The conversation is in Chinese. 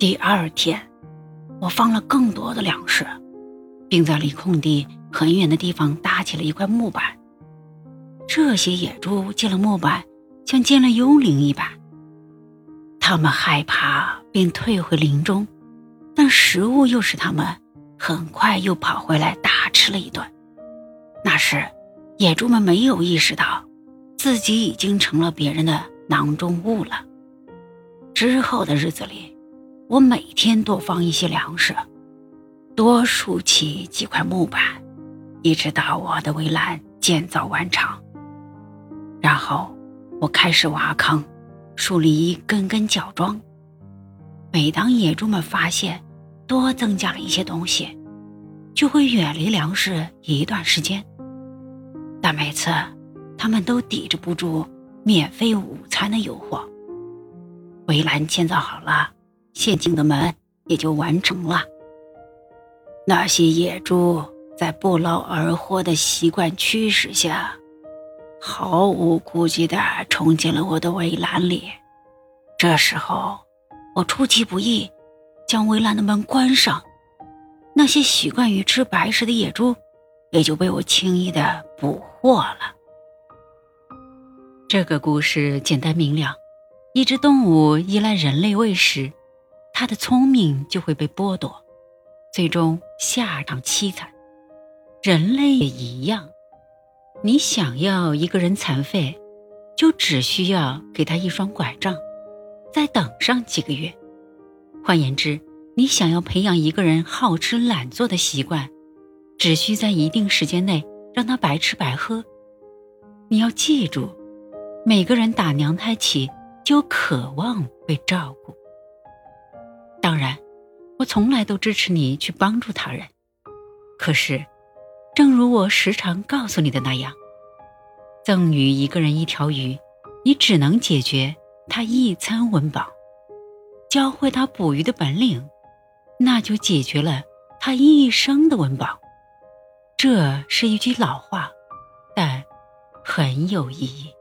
第二天，我放了更多的粮食，并在离空地很远的地方搭起了一块木板。这些野猪见了木板，像见了幽灵一般，它们害怕并退回林中，但食物又使它们很快又跑回来大吃了一顿。那时，野猪们没有意识到自己已经成了别人的囊中物了。之后的日子里，我每天多放一些粮食，多竖起几块木板，一直到我的围栏建造完成。然后，我开始挖坑，树立一根根角桩。每当野猪们发现多增加了一些东西，就会远离粮食一段时间。但每次，他们都抵制不住免费午餐的诱惑。围栏建造好了，陷阱的门也就完成了。那些野猪在不劳而获的习惯驱使下，毫无顾忌地冲进了我的围栏里。这时候，我出其不意，将围栏的门关上。那些习惯于吃白食的野猪，也就被我轻易地捕获了。这个故事简单明了。一只动物依赖人类喂食，他的聪明就会被剥夺，最终下场凄惨。人类也一样，你想要一个人残废，就只需要给他一双拐杖，再等上几个月。换言之，你想要培养一个人好吃懒做的习惯，只需在一定时间内让他白吃白喝。你要记住，每个人打娘胎起。就渴望被照顾。当然，我从来都支持你去帮助他人。可是，正如我时常告诉你的那样，赠予一个人一条鱼，你只能解决他一餐温饱；教会他捕鱼的本领，那就解决了他一生的温饱。这是一句老话，但很有意义。